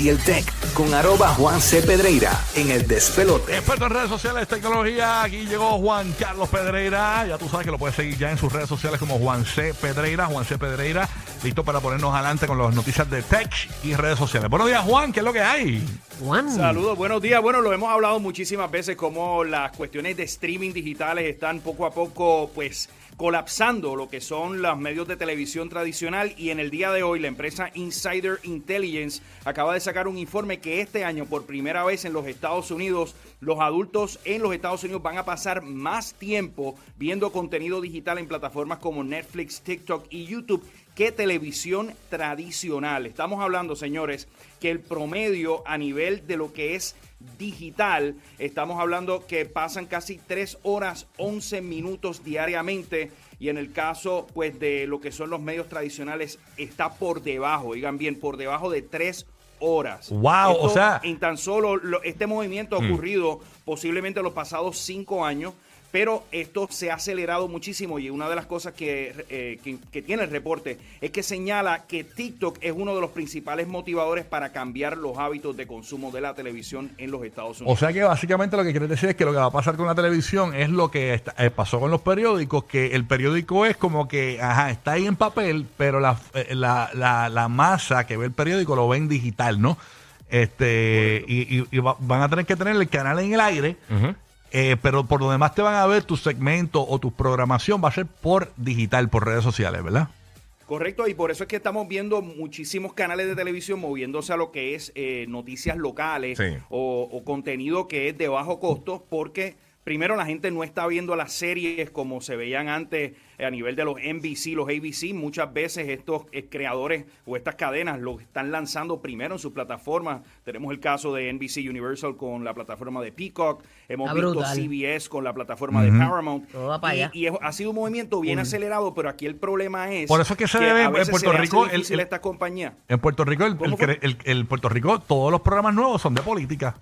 y el tech con arroba Juan C. Pedreira en el despelote. Experto en redes sociales, tecnología. Aquí llegó Juan Carlos Pedreira. Ya tú sabes que lo puedes seguir ya en sus redes sociales como Juan C. Pedreira. Juan C. Pedreira, listo para ponernos adelante con las noticias de tech y redes sociales. Buenos días, Juan. ¿Qué es lo que hay? Juan. Saludos, buenos días. Bueno, lo hemos hablado muchísimas veces como las cuestiones de streaming digitales están poco a poco, pues, colapsando lo que son los medios de televisión tradicional y en el día de hoy la empresa Insider Intelligence acaba de sacar un informe que este año por primera vez en los Estados Unidos los adultos en los Estados Unidos van a pasar más tiempo viendo contenido digital en plataformas como Netflix, TikTok y YouTube que televisión tradicional. Estamos hablando, señores, que el promedio a nivel de lo que es digital, estamos hablando que pasan casi 3 horas 11 minutos diariamente y en el caso pues de lo que son los medios tradicionales está por debajo, digan bien, por debajo de 3 horas. Wow, o sea- En tan solo lo- este movimiento ha ocurrido posiblemente en los pasados 5 años. Pero esto se ha acelerado muchísimo y una de las cosas que, eh, que- que tiene el reporte es que señala que TikTok es uno de los principales motivadores para cambiar los hábitos de consumo de la televisión en los Estados O Unidos. sea que básicamente lo que quieres decir es que lo que va a pasar con la televisión es lo que está- eh, pasó con los periódicos, que el periódico es como que, ajá, está ahí en papel, pero la, eh, la, la, la masa que ve el periódico lo ve en digital, ¿no? Este, y, y- y va- van a tener que tener el canal en el aire, eh, pero por lo demás te van a ver tu segmento o tu programación va a ser por digital, por redes sociales, ¿verdad? Correcto, y por eso es que estamos viendo muchísimos canales de televisión moviéndose a lo que es eh, noticias locales Sí. o, o contenido que es de bajo costo, porque primero la gente no está viendo las series como se veían antes eh, a nivel de los NBC, los ABC. Muchas veces estos eh, creadores o estas cadenas lo están lanzando primero en sus plataformas. Tenemos el caso de NBC Universal con la plataforma de Peacock, hemos Ah, visto brutal. CBS con la plataforma de Paramount. Todo va para Y- allá. y es- ha sido un movimiento bien acelerado, pero aquí el problema es Por eso es que se debe a en Puerto Rico el- difícil el- a estas compañías. En Puerto Rico, el- el Puerto Rico, todos los programas nuevos son de política.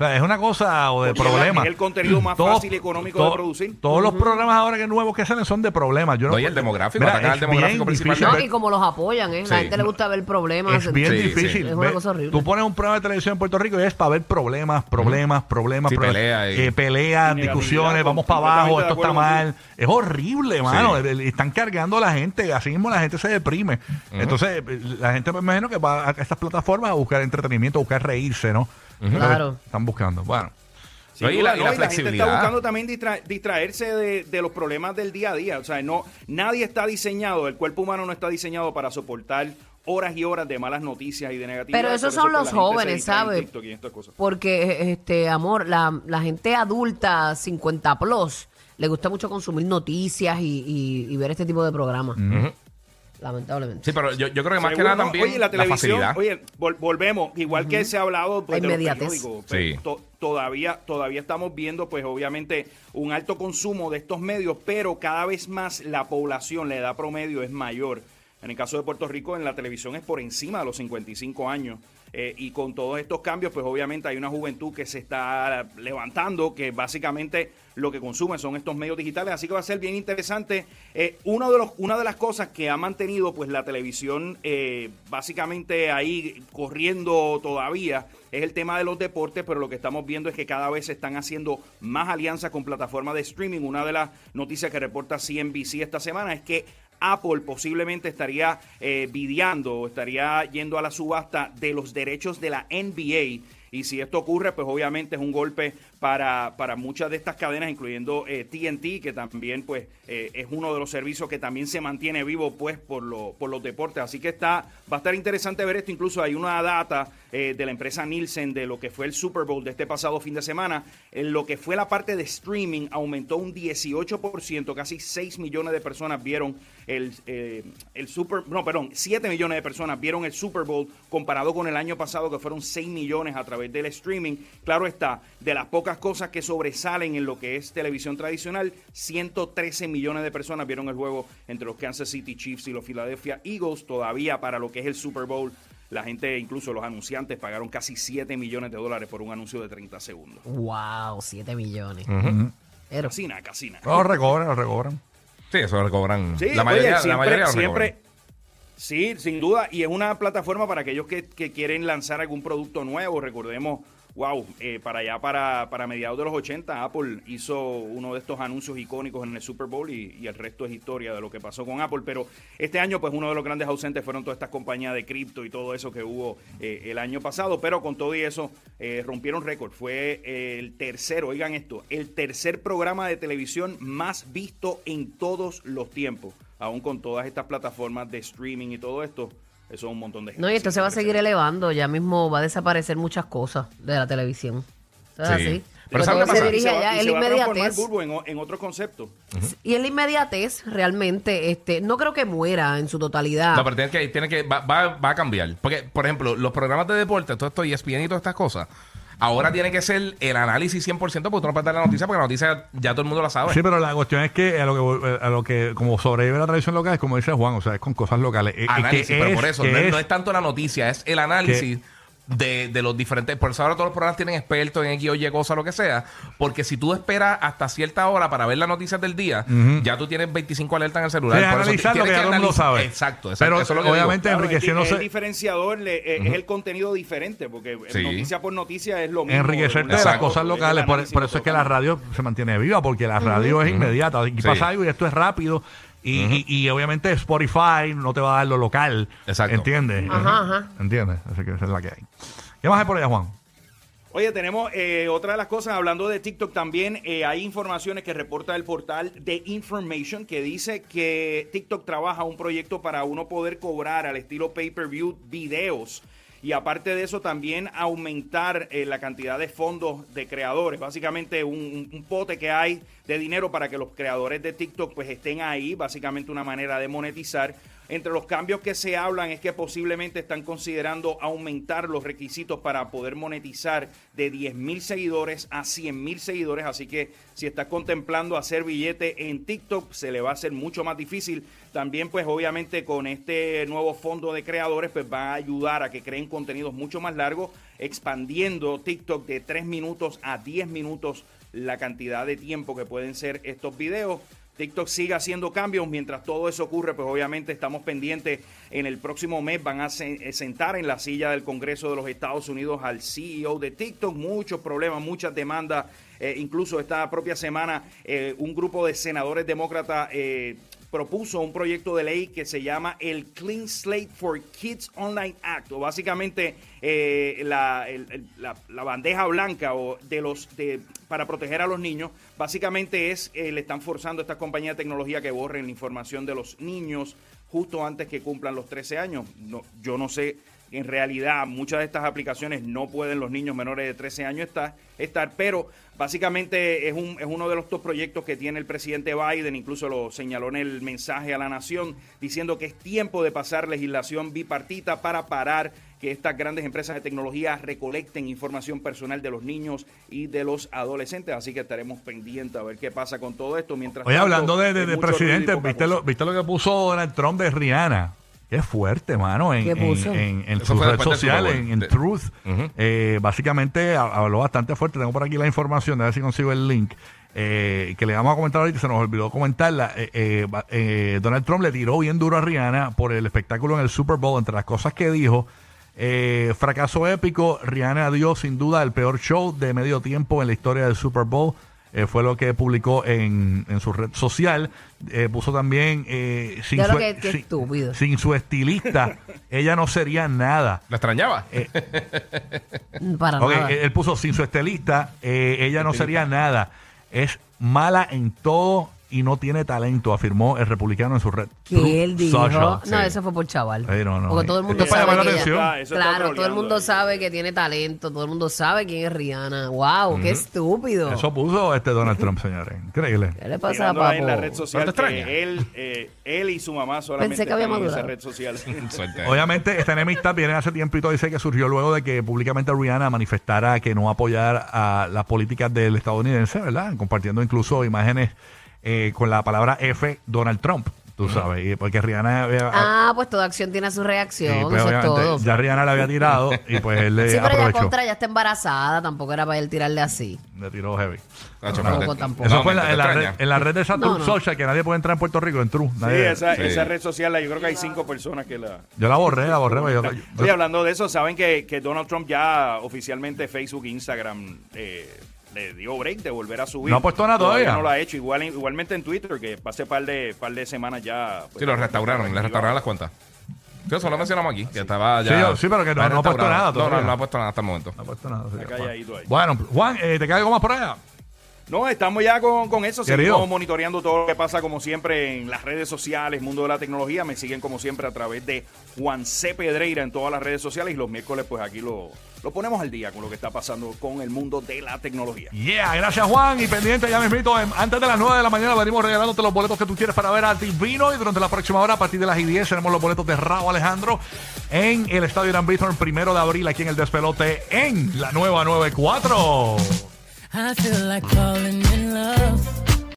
Sea, es una cosa o de Porque problemas. es el contenido más fácil y económico de producir. Todos los programas ahora que nuevos que salen son de problemas. Yo No, y el demográfico, Mira, atacan al es demográfico bien principal. No, y como los apoyan, ¿eh? Sí. La gente le gusta ver problemas. es bien Sí, sí. difícil. Es una Ve- cosa horrible. Tú pones un programa de televisión en Puerto Rico y es para ver problemas, problemas, problemas, Sí, problemas. pelea y- eh, peleas, Y discusiones, vamos para abajo, esto está mal. Es horrible, mano. El- el- Están cargando a la gente, así mismo la gente se deprime. Entonces, la gente me imagino que va a estas plataformas a buscar entretenimiento, a buscar reírse, ¿no? Claro. Están buscando. Bueno. Sin No, y duda, la- y la gente flexibilidad. está buscando también distra- distraerse de, de los problemas del día a día. O sea, no, nadie está diseñado, el cuerpo humano no está diseñado para soportar horas y horas de malas noticias y de negatividad. Pero esos Por son eso los es que la gente se jóvenes, distrae en ¿sabes? TikTok y estas cosas. Porque, este, amor, la, la gente adulta 50 plus le gusta mucho consumir noticias y, y- y ver este tipo de programas. Lamentablemente. Sí, pero yo, yo creo que más que nada ¿no? también Oye, la televisión, facilidad. oye, vol- volvemos, igual que se ha hablado pues, de los inmediatez. periódicos, Sí. pues, to- todavía, todavía estamos viendo, pues obviamente, un alto consumo de estos medios, pero cada vez más la población, la edad promedio es mayor. En el caso de Puerto Rico, en la televisión es por encima de los 55 años. Eh, y con todos estos cambios, pues obviamente hay una juventud que se está levantando, que básicamente lo que consume son estos medios digitales, así que va a ser bien interesante. Eh, uno de los, una de las cosas que ha mantenido pues la televisión eh, básicamente ahí corriendo todavía es el tema de los deportes, pero lo que estamos viendo es que cada vez se están haciendo más alianzas con plataformas de streaming. Una de las noticias que reporta CNBC esta semana es que Apple posiblemente estaría eh, videando, estaría yendo a la subasta de los derechos de la NBA. Y si esto ocurre, pues obviamente es un golpe para, para muchas de estas cadenas, incluyendo eh, TNT, que también pues eh, es uno de los servicios que también se mantiene vivo pues por, lo, por los deportes. Así que está, va a estar interesante ver esto. Incluso hay una data eh, de la empresa Nielsen de lo que fue el Super Bowl de este pasado fin de semana. En lo que fue la parte de streaming aumentó un 18%, casi 6 millones de personas vieron el, eh, el Super, no, perdón, 7 millones de personas vieron el Super Bowl comparado con el año pasado que fueron 6 millones a través del streaming. Claro está, de las pocas cosas que sobresalen en lo que es televisión tradicional, 113 millones de personas vieron el juego entre los Kansas City Chiefs y los Philadelphia Eagles. Todavía para lo que es el Super Bowl, la gente, incluso los anunciantes, pagaron casi 7 millones de dólares por un anuncio de 30 segundos. Wow, 7 millones. Ujú. Pero, Casina, casina. No, recobran, lo recobran. Sí, eso lo recobran. Sí, la mayoría, oye, la siempre, mayoría lo siempre. Sí, sin duda, y es una plataforma para aquellos que, quieren lanzar algún producto nuevo. Recordemos, wow, eh, para allá, para, para mediados de los 80, Apple hizo uno de estos anuncios icónicos en el Super Bowl y, y el resto es historia de lo que pasó con Apple. Pero este año, pues uno de los grandes ausentes fueron todas estas compañías de cripto y todo eso que hubo eh, el año pasado. Pero con todo y eso, eh, rompieron récord. Fue eh, el tercero, oigan esto, el tercer programa de televisión más visto en todos los tiempos. Aún con todas estas plataformas de streaming y todo esto, eso es un montón de gente. No, y esto se va a seguir elevando. Ya mismo va a desaparecer muchas cosas de la televisión. Eso es Sí. así. Pero Pero ¿sabes todo qué se pasa? dirige Y allá. y Es se la va a transformar inmediatez. En, en otro concepto. Y en la inmediatez, realmente, este, no creo que muera en su totalidad. No, pero tiene que, tiene que va, va, va a cambiar. Porque, por ejemplo, los programas de deporte, todo esto, ESPN y todas estas cosas, ahora tiene que ser el análisis 100% porque tú no puedes dar la noticia porque la noticia ya todo el mundo la sabe. Sí, pero la cuestión es que a lo que, a lo que como sobrevive la tradición local es como dice Juan, o sea, es con cosas locales. Eh, análisis, que pero es- por eso, es, no es tanto la noticia, es el análisis. De, de los diferentes, por eso ahora todos los programas tienen expertos en X o Y cosa, lo que sea, porque si tú esperas hasta cierta hora para ver las noticias del día, ya tú tienes 25 alertas en el celular. Sí, por eso analizar lo que ya todo el mundo sabe. Exacto, exacto. Pero eso es lo que obviamente di- enriqueciéndose- es diferenciador, le- es el contenido diferente, porque Sí. noticia por noticia es lo mismo. enriquecerte de las cosas locales. Por, por eso es que la radio se mantiene viva, porque la radio es inmediata. Y Sí. pasa algo y esto es rápido. Y, y- y obviamente Spotify no te va a dar lo local. Exacto. ¿Entiendes? Ajá, ajá. ¿Entiendes? Así que esa es la que hay. ¿Qué más hay por allá, Juan? Oye, tenemos eh, otra de las cosas, hablando de TikTok también, eh, hay informaciones que reporta el portal de Information que dice que TikTok trabaja un proyecto para uno poder cobrar al estilo pay-per-view videos y aparte de eso también aumentar eh, la cantidad de fondos de creadores, básicamente un, un- pote que hay de dinero para que los creadores de TikTok pues estén ahí, básicamente una manera de monetizar. Entre los cambios que se hablan es que posiblemente están considerando aumentar los requisitos para poder monetizar de 10 mil seguidores a 100 mil seguidores. Así que si estás contemplando hacer billete en TikTok, se le va a hacer mucho más difícil. También, pues obviamente con este nuevo fondo de creadores, pues va a ayudar a que creen contenidos mucho más largos, expandiendo TikTok de 3 minutos a 10 minutos la cantidad de tiempo que pueden ser estos videos. TikTok sigue haciendo cambios. Mientras todo eso ocurre, pues obviamente estamos pendientes. En el próximo mes van a eh, sentar en la silla del Congreso de los Estados Unidos al CEO de TikTok. Muchos problemas, muchas demandas. Eh, incluso esta propia semana, eh, un grupo de senadores demócratas eh, propuso un proyecto de ley que se llama el Clean Slate for Kids Online Act, o básicamente eh, la, la bandeja blanca o de los de, para proteger a los niños. Básicamente es, eh, le están forzando a estas compañías de tecnología que borren la información de los niños justo antes que cumplan los 13 años. No, yo no sé, en realidad muchas de estas aplicaciones no pueden los niños menores de 13 años estar, estar pero básicamente es, un, es uno de los dos proyectos que tiene el presidente Biden, incluso lo señaló en el mensaje a la nación, diciendo que es tiempo de pasar legislación bipartita para parar que estas grandes empresas de tecnología recolecten información personal de los niños y de los adolescentes. Así que estaremos pendientes a ver qué pasa con todo esto. Mientras Oye, tanto, hablando de, de- de presidente, ¿viste lo, ¿viste lo que puso Donald Trump de Rihanna? Qué fuerte, mano, en, ¿Qué en, en, en Eso su fue red después del social, Super Bowl. en, Truth. Eh, básicamente ha- habló bastante fuerte. Tengo por aquí la información, a ver si consigo el link. eh, que le vamos a comentar ahorita, se nos olvidó comentarla. Eh, eh, eh, Donald Trump le tiró bien duro a Rihanna por el espectáculo en el Super Bowl. Entre las cosas que dijo, eh, fracaso épico. Rihanna dio sin duda el peor show de medio tiempo en la historia del Super Bowl. Eh, fue lo que publicó en, en su red social. Eh, puso también eh, sin, su, que- sin- estúpido. sin su estilista, ella no sería nada. ¿La extrañaba? Para Ok, nada. él él puso sin su estilista, eh, ella no sería nada. Es mala en todo y no tiene talento, afirmó el republicano en su red. que él dijo. Social. No, sí. eso fue por chaval. Sí, no, no. Porque todo el mundo Esto es para sabe llamar que la atención. Claro, todo el mundo ahí. sabe que tiene talento, todo el mundo sabe quién es Rihanna. Wow, qué estúpido. Eso puso este Donald Trump, señores. Increíble. ¿Qué le pasa a Papo? en la red social ¿No te extraña? que él, eh, él y su mamá solamente Pensé que había en esa red social. Obviamente, esta enemistad viene hace tiempito, dice que surgió luego de que públicamente Rihanna manifestara que no apoyar a las políticas del estadounidense, ¿verdad? Compartiendo incluso imágenes eh, con la palabra F, Donald Trump. Tú sabes, y porque Rihanna había... Ah, pues toda acción tiene su y, reacción, pues, eso es obviamente, todo. Ya Rihanna la había tirado y pues él le Sí, pero aprovechó. contra ya está embarazada, tampoco era para él tirarle así. Le tiró heavy. Tacho, Tampoco, tampoco. Eso No, fue en la, te en, la red, en la red de esa No, Truth no. Social que nadie puede entrar en Puerto Rico en True. Sí, esa, Sí. esa red social, yo creo que hay cinco personas que la... Yo la borré, la borré. yo- yo- Oye, hablando de eso, saben que, que Donald Trump ya oficialmente Facebook e Instagram eh, le dio break de volver a subir. No ha puesto nada todavía. No lo ha hecho. Igual, igualmente en Twitter, que pasé par de, par de semanas ya. pues, Sí, lo restauraron, le restauraron las cuentas. Sí, eso lo mencionamos aquí, que estaba ya. Sí, yo- sí, pero que no- no ha puesto nada No, todavía. no, no ha puesto nada hasta el momento. no ha puesto nada. Está calladito ahí. Bueno, Juan, eh, ¿te queda algo más por allá? No, estamos ya con, con eso. Querido. Seguimos monitoreando todo lo que pasa, como siempre, en las redes sociales, mundo de la tecnología. Me siguen, como siempre, a través de Juan C. Pedreira en todas las redes sociales. Y los miércoles, pues aquí lo, lo ponemos al día con lo que está pasando con el mundo de la tecnología. Yeah, gracias Juan. Y pendiente ya mismito, em, antes de las 9 de la mañana venimos regalándote los boletos que tú quieres para ver a Divino. Y durante la próxima hora, a partir de las y 10, tenemos los boletos de Raúl Alejandro en el Estadio Irán Bithorn, primero de abril, aquí en el Despelote, en la nueva 94. I feel like falling in love.